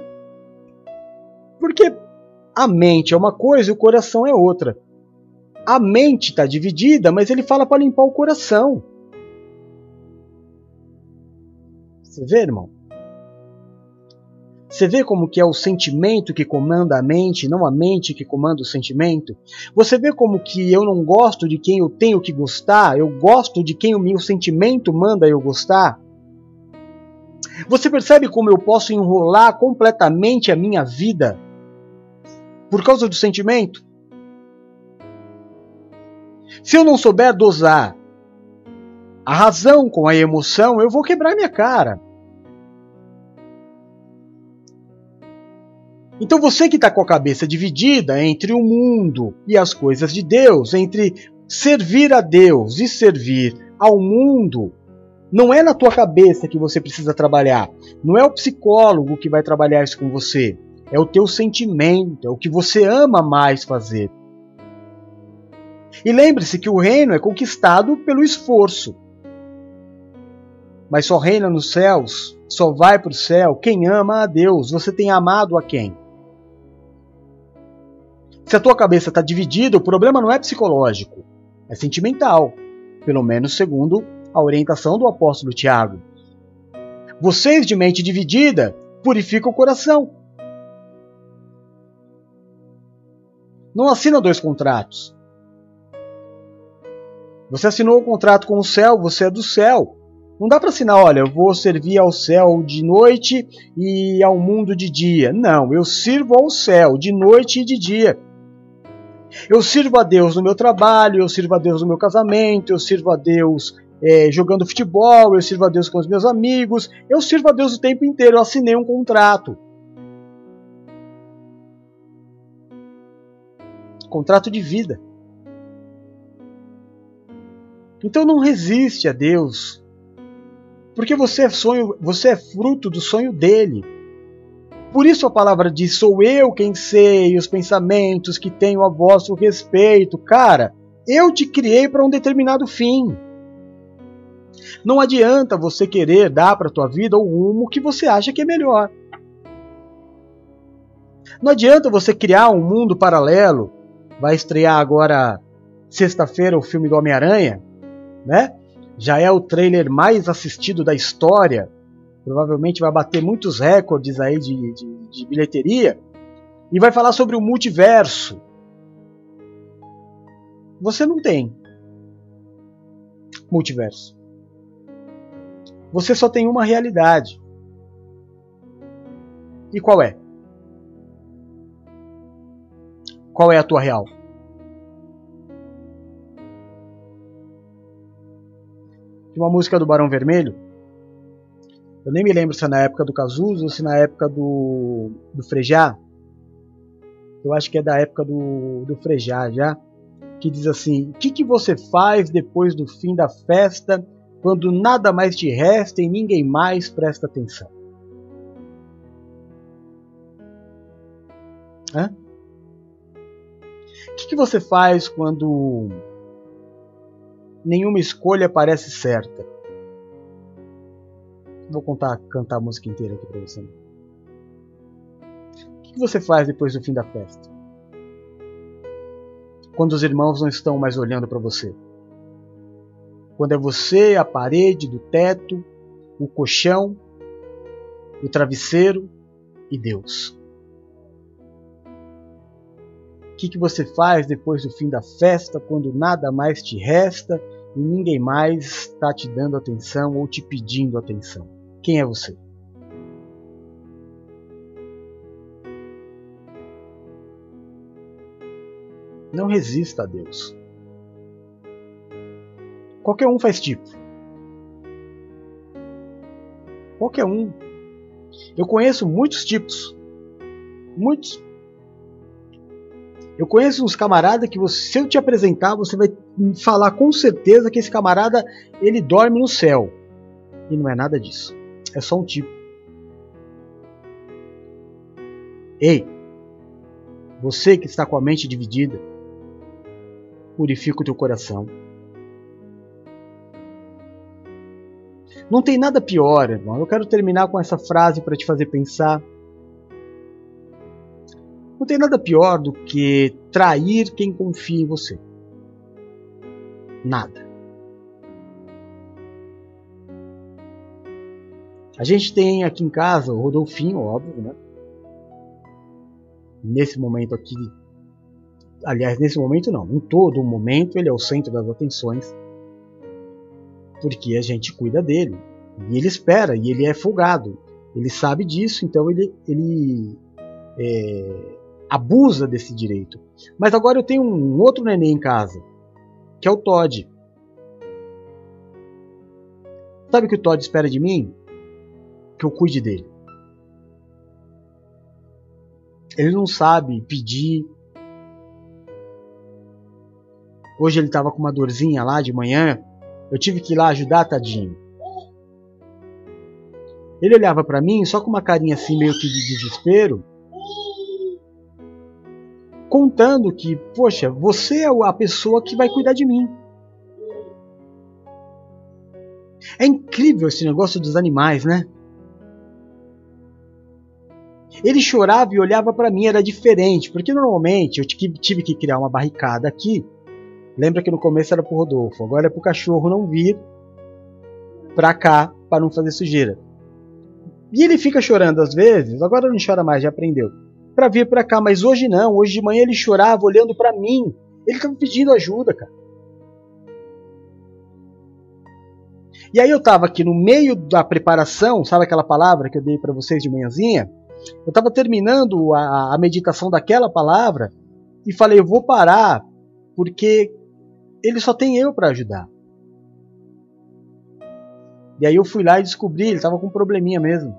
Porque a mente é uma coisa e o coração é outra. A mente está dividida, mas ele fala para limpar o coração. Você vê, irmão? Você vê como que é o sentimento que comanda a mente, não a mente que comanda o sentimento? Você vê como que eu não gosto de quem eu tenho que gostar, eu gosto de quem o meu sentimento manda eu gostar? Você percebe como eu posso enrolar completamente a minha vida por causa do sentimento? Se eu não souber dosar a razão com a emoção, eu vou quebrar minha cara. Então você que está com a cabeça dividida entre o mundo e as coisas de Deus, entre servir a Deus e servir ao mundo, não é na tua cabeça que você precisa trabalhar. Não é o psicólogo que vai trabalhar isso com você. É o teu sentimento, é o que você ama mais fazer. E lembre-se que o reino é conquistado pelo esforço. Mas só reina nos céus, só vai para o céu quem ama a Deus. Você tem amado a quem? Se a tua cabeça está dividida, o problema não é psicológico, é sentimental, pelo menos segundo a orientação do apóstolo Tiago. Vocês de mente dividida purificam o coração. Não assina dois contratos. Você assinou o um contrato com o céu, você é do céu. Não dá para assinar, olha, eu vou servir ao céu de noite e ao mundo de dia. Não, eu sirvo ao céu de noite e de dia. Eu sirvo a Deus no meu trabalho, eu sirvo a Deus no meu casamento, eu sirvo a Deus é, jogando futebol, eu sirvo a Deus com os meus amigos, eu sirvo a Deus o tempo inteiro. Eu assinei um contrato. Contrato de vida. Então não resiste a Deus, porque você é sonho, você é fruto do sonho dele. Por isso a palavra diz: Sou eu quem sei os pensamentos que tenho a vosso respeito. Cara, eu te criei para um determinado fim. Não adianta você querer dar para tua vida o rumo que você acha que é melhor. Não adianta você criar um mundo paralelo. Vai estrear agora sexta-feira o filme do Homem-Aranha, né? Já é o trailer mais assistido da história provavelmente vai bater muitos recordes aí de, de, de bilheteria, e vai falar sobre o multiverso. Você não tem multiverso. Você só tem uma realidade. E qual é? Qual é a tua real? Uma música do Barão Vermelho. Eu nem me lembro se é na época do Cazuza ou se é na época do, do Frejá. Eu acho que é da época do, do Frejá já. Que diz assim: O que, que você faz depois do fim da festa, quando nada mais te resta e ninguém mais presta atenção? Hã? O que, que você faz quando nenhuma escolha parece certa? Vou contar, cantar a música inteira aqui para você. O que, que você faz depois do fim da festa? Quando os irmãos não estão mais olhando para você? Quando é você, a parede do teto, o colchão, o travesseiro e Deus. O que, que você faz depois do fim da festa, quando nada mais te resta e ninguém mais está te dando atenção ou te pedindo atenção? Quem é você? Não resista a Deus. Qualquer um faz tipo. Qualquer um. Eu conheço muitos tipos. Muitos. Eu conheço uns camaradas que você, se eu te apresentar, você vai falar com certeza que esse camarada ele dorme no céu. E não é nada disso. É só um tipo. Ei, você que está com a mente dividida, purifica o teu coração. Não tem nada pior, irmão. Eu quero terminar com essa frase para te fazer pensar. Não tem nada pior do que trair quem confia em você. Nada. A gente tem aqui em casa o Rodolfinho, óbvio, né? Nesse momento aqui. Aliás, nesse momento não. Em todo momento ele é o centro das atenções. Porque a gente cuida dele. E ele espera, e ele é folgado. Ele sabe disso, então ele, ele é, abusa desse direito. Mas agora eu tenho um outro neném em casa, que é o Todd. Sabe o que o Todd espera de mim? Que eu cuide dele. Ele não sabe pedir. Hoje ele estava com uma dorzinha lá de manhã. Eu tive que ir lá ajudar, tadinho. Ele olhava para mim só com uma carinha assim meio que de desespero contando que, poxa, você é a pessoa que vai cuidar de mim. É incrível esse negócio dos animais, né? Ele chorava e olhava para mim, era diferente, porque normalmente eu tive que criar uma barricada aqui. Lembra que no começo era pro Rodolfo, agora é pro cachorro não vir pra cá para não fazer sujeira. E ele fica chorando às vezes, agora não chora mais, já aprendeu para vir para cá, mas hoje não. Hoje de manhã ele chorava olhando para mim. Ele estava pedindo ajuda, cara. E aí eu estava aqui no meio da preparação, sabe aquela palavra que eu dei para vocês de manhãzinha? Eu estava terminando a, a meditação daquela palavra e falei, eu vou parar porque ele só tem eu para ajudar. E aí eu fui lá e descobri, ele estava com um probleminha mesmo.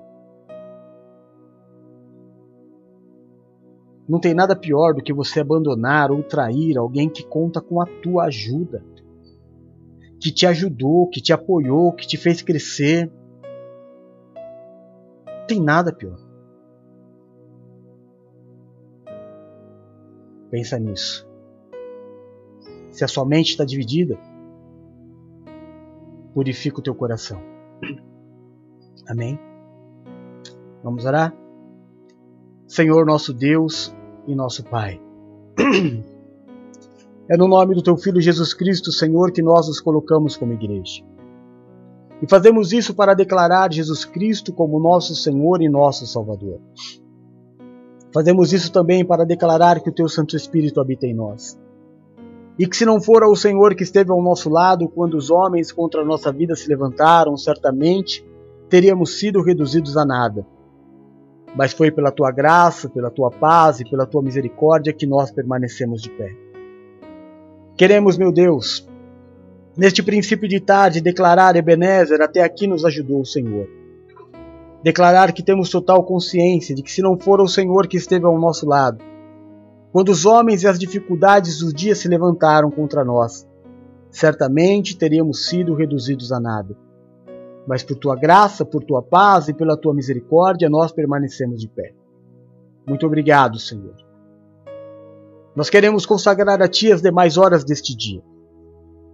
Não tem nada pior do que você abandonar ou trair alguém que conta com a tua ajuda, que te ajudou, que te apoiou, que te fez crescer. Não tem nada pior. Pensa nisso. Se a sua mente está dividida, purifica o teu coração. Amém? Vamos orar? Senhor nosso Deus e nosso Pai. (clears throat) É no nome do Teu Filho Jesus Cristo, Senhor, que nós nos colocamos como igreja. E fazemos isso para declarar Jesus Cristo como nosso Senhor e nosso Salvador. Fazemos isso também para declarar que o Teu Santo Espírito habita em nós. E que se não for o Senhor que esteve ao nosso lado quando os homens contra a nossa vida se levantaram, certamente teríamos sido reduzidos a nada mas foi pela tua graça, pela tua paz e pela tua misericórdia que nós permanecemos de pé. Queremos, meu Deus, neste princípio de tarde, declarar Ebenezer, até aqui nos ajudou o Senhor. Declarar que temos total consciência de que se não for o Senhor que esteve ao nosso lado, quando os homens e as dificuldades do dia se levantaram contra nós, certamente teríamos sido reduzidos a nada mas por tua graça, por tua paz e pela tua misericórdia nós permanecemos de pé. Muito obrigado, Senhor. Nós queremos consagrar a Ti as demais horas deste dia.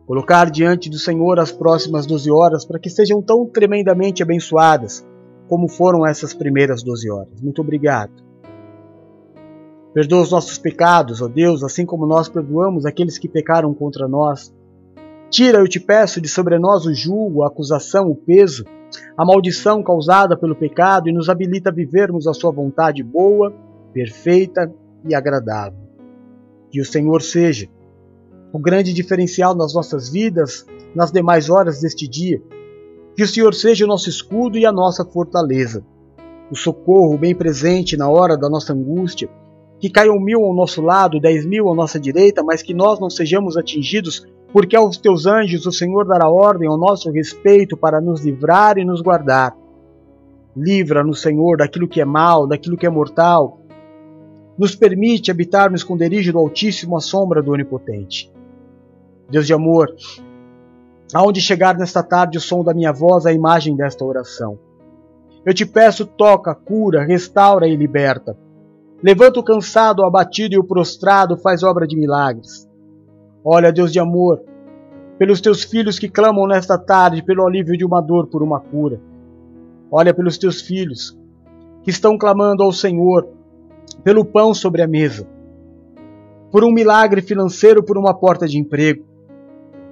Colocar diante do Senhor as próximas doze horas para que sejam tão tremendamente abençoadas como foram essas primeiras doze horas. Muito obrigado. Perdoa os nossos pecados, ó Deus, assim como nós perdoamos aqueles que pecaram contra nós. Tira, eu te peço, de sobre nós o julgo, a acusação, o peso, a maldição causada pelo pecado e nos habilita a vivermos a sua vontade boa, perfeita e agradável. Que o Senhor seja o grande diferencial nas nossas vidas, nas demais horas deste dia. Que o Senhor seja o nosso escudo e a nossa fortaleza, o socorro bem presente na hora da nossa angústia. Que caiam mil ao nosso lado, dez mil à nossa direita, mas que nós não sejamos atingidos, porque aos teus anjos o Senhor dará ordem ao nosso respeito para nos livrar e nos guardar. Livra-nos, Senhor, daquilo que é mal, daquilo que é mortal, nos permite habitar no esconderijo do Altíssimo à sombra do Onipotente. Deus de amor, aonde chegar nesta tarde o som da minha voz, a imagem desta oração. Eu te peço, toca, cura, restaura e liberta. Levanta o cansado, o abatido e o prostrado, faz obra de milagres. Olha, Deus de amor, pelos teus filhos que clamam nesta tarde pelo alívio de uma dor por uma cura. Olha pelos teus filhos que estão clamando ao Senhor pelo pão sobre a mesa, por um milagre financeiro, por uma porta de emprego.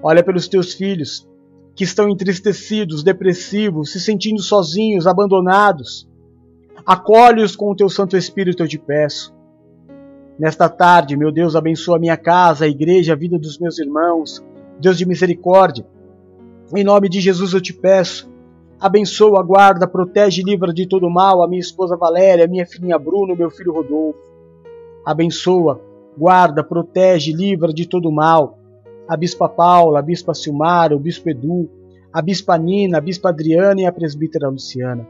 Olha pelos teus filhos que estão entristecidos, depressivos, se sentindo sozinhos, abandonados. Acolhe-os com o teu Santo Espírito, eu te peço. Nesta tarde, meu Deus, abençoa a minha casa, a igreja, a vida dos meus irmãos. Deus de misericórdia. Em nome de Jesus eu te peço Abençoa, guarda, protege e livra de todo mal a minha esposa Valéria, minha filhinha Bruno, meu filho Rodolfo. Abençoa, guarda, protege livra de todo mal a Bispa Paula, a Bispa Silmar, o Bispo Edu, a Bispa Nina, a Bispa Adriana e a Presbítera Luciana.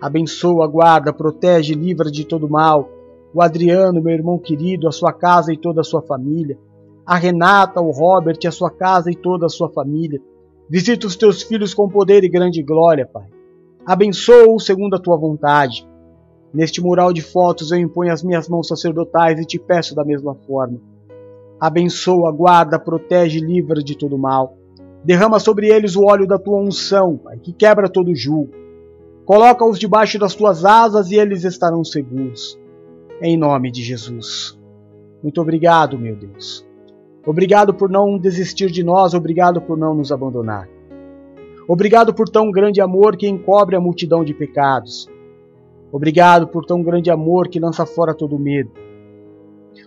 Abençoa, guarda, protege livra de todo mal o Adriano, meu irmão querido, a sua casa e toda a sua família, a Renata, o Robert, a sua casa e toda a sua família, Visita os teus filhos com poder e grande glória, Pai. Abençoa-os segundo a tua vontade. Neste mural de fotos eu imponho as minhas mãos sacerdotais e te peço da mesma forma. Abençoa, guarda, protege e livra de todo mal. Derrama sobre eles o óleo da tua unção, Pai, que quebra todo julgo. Coloca-os debaixo das tuas asas e eles estarão seguros. Em nome de Jesus. Muito obrigado, meu Deus. Obrigado por não desistir de nós, obrigado por não nos abandonar. Obrigado por tão grande amor que encobre a multidão de pecados. Obrigado por tão grande amor que lança fora todo medo.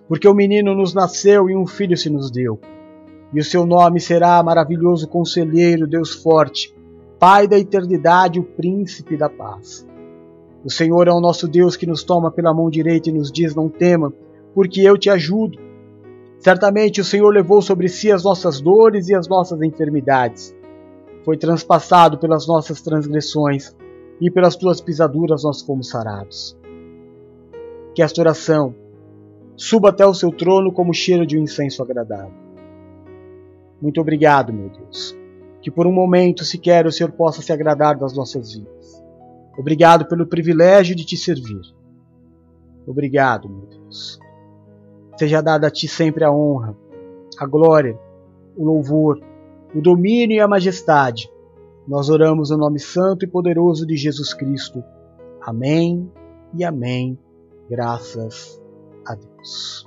Porque o menino nos nasceu e um filho se nos deu. E o seu nome será maravilhoso conselheiro, Deus forte, Pai da eternidade, o príncipe da paz. O Senhor é o nosso Deus que nos toma pela mão direita e nos diz: Não tema, porque eu te ajudo. Certamente o Senhor levou sobre si as nossas dores e as nossas enfermidades. Foi transpassado pelas nossas transgressões e pelas tuas pisaduras nós fomos sarados. Que esta oração suba até o seu trono como cheiro de um incenso agradável. Muito obrigado, meu Deus, que por um momento sequer o Senhor possa se agradar das nossas vidas. Obrigado pelo privilégio de te servir. Obrigado, meu Deus. Seja dada a ti sempre a honra, a glória, o louvor, o domínio e a majestade. Nós oramos no nome santo e poderoso de Jesus Cristo. Amém e amém. Graças a Deus.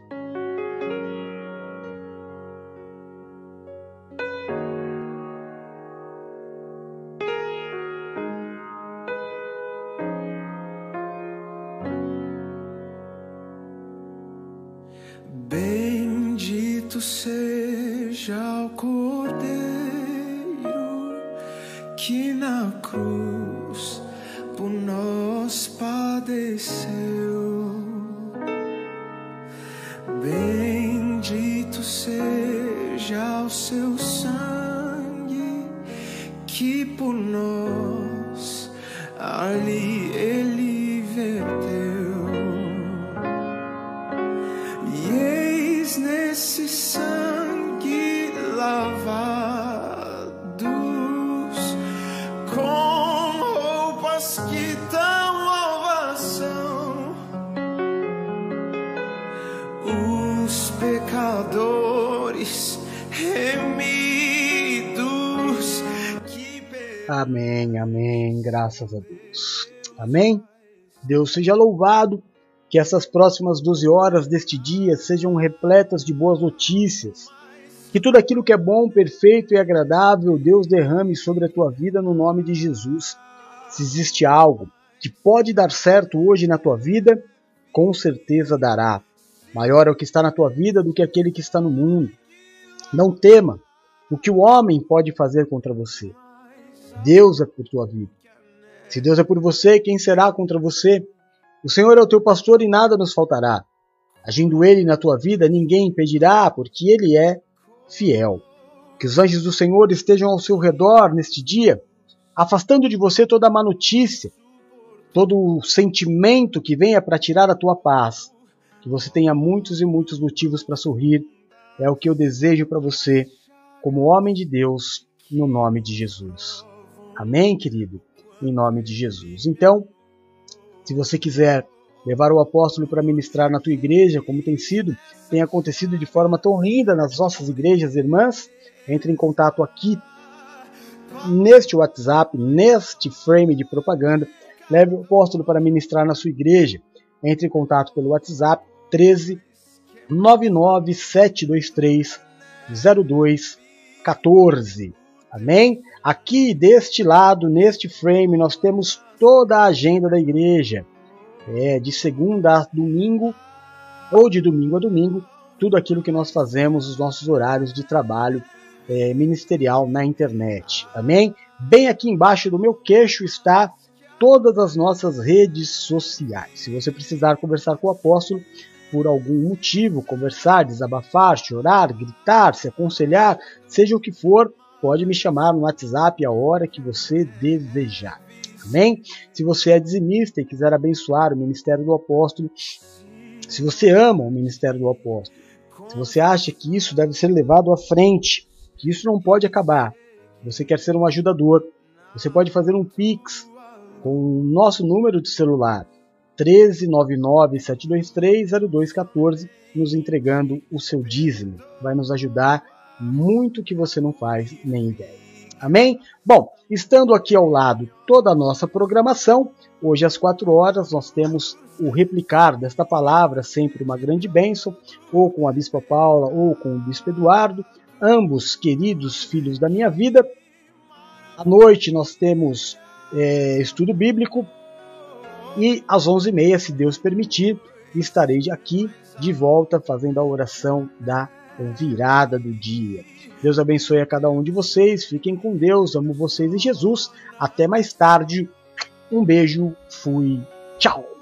Graças a Deus. Amém. Deus seja louvado. Que essas próximas 12 horas deste dia sejam repletas de boas notícias. Que tudo aquilo que é bom, perfeito e agradável, Deus derrame sobre a tua vida no nome de Jesus. Se existe algo que pode dar certo hoje na tua vida, com certeza dará. Maior é o que está na tua vida do que aquele que está no mundo. Não tema o que o homem pode fazer contra você. Deus é por tua vida. Se Deus é por você, quem será contra você? O Senhor é o teu pastor e nada nos faltará. Agindo Ele na tua vida, ninguém impedirá, porque Ele é fiel. Que os anjos do Senhor estejam ao seu redor neste dia, afastando de você toda má notícia, todo o sentimento que venha para tirar a tua paz. Que você tenha muitos e muitos motivos para sorrir. É o que eu desejo para você, como homem de Deus, no nome de Jesus. Amém, querido? Em nome de Jesus. Então, se você quiser levar o apóstolo para ministrar na tua igreja, como tem sido, tem acontecido de forma tão linda nas nossas igrejas irmãs, entre em contato aqui neste WhatsApp, neste frame de propaganda, leve o apóstolo para ministrar na sua igreja. Entre em contato pelo WhatsApp 13 99723 0214. Amém? Aqui deste lado, neste frame, nós temos toda a agenda da igreja. É, de segunda a domingo, ou de domingo a domingo, tudo aquilo que nós fazemos, os nossos horários de trabalho é, ministerial na internet. Amém? Bem aqui embaixo do meu queixo está todas as nossas redes sociais. Se você precisar conversar com o apóstolo por algum motivo, conversar, desabafar, chorar, gritar, se aconselhar, seja o que for, pode me chamar no WhatsApp a hora que você desejar. Amém? Se você é dizimista e quiser abençoar o ministério do apóstolo, se você ama o ministério do apóstolo, se você acha que isso deve ser levado à frente, que isso não pode acabar, você quer ser um ajudador, você pode fazer um Pix com o nosso número de celular 13997230214, nos entregando o seu dízimo. Vai nos ajudar muito que você não faz nem ideia. Amém? Bom, estando aqui ao lado toda a nossa programação, hoje às 4 horas nós temos o replicar desta palavra, sempre uma grande bênção, ou com a Bispa Paula ou com o Bispo Eduardo, ambos queridos filhos da minha vida. À noite nós temos é, estudo bíblico e às 11h30, se Deus permitir, estarei aqui de volta fazendo a oração da virada do dia. Deus abençoe a cada um de vocês. Fiquem com Deus. Amo vocês e Jesus. Até mais tarde. Um beijo. Fui. Tchau.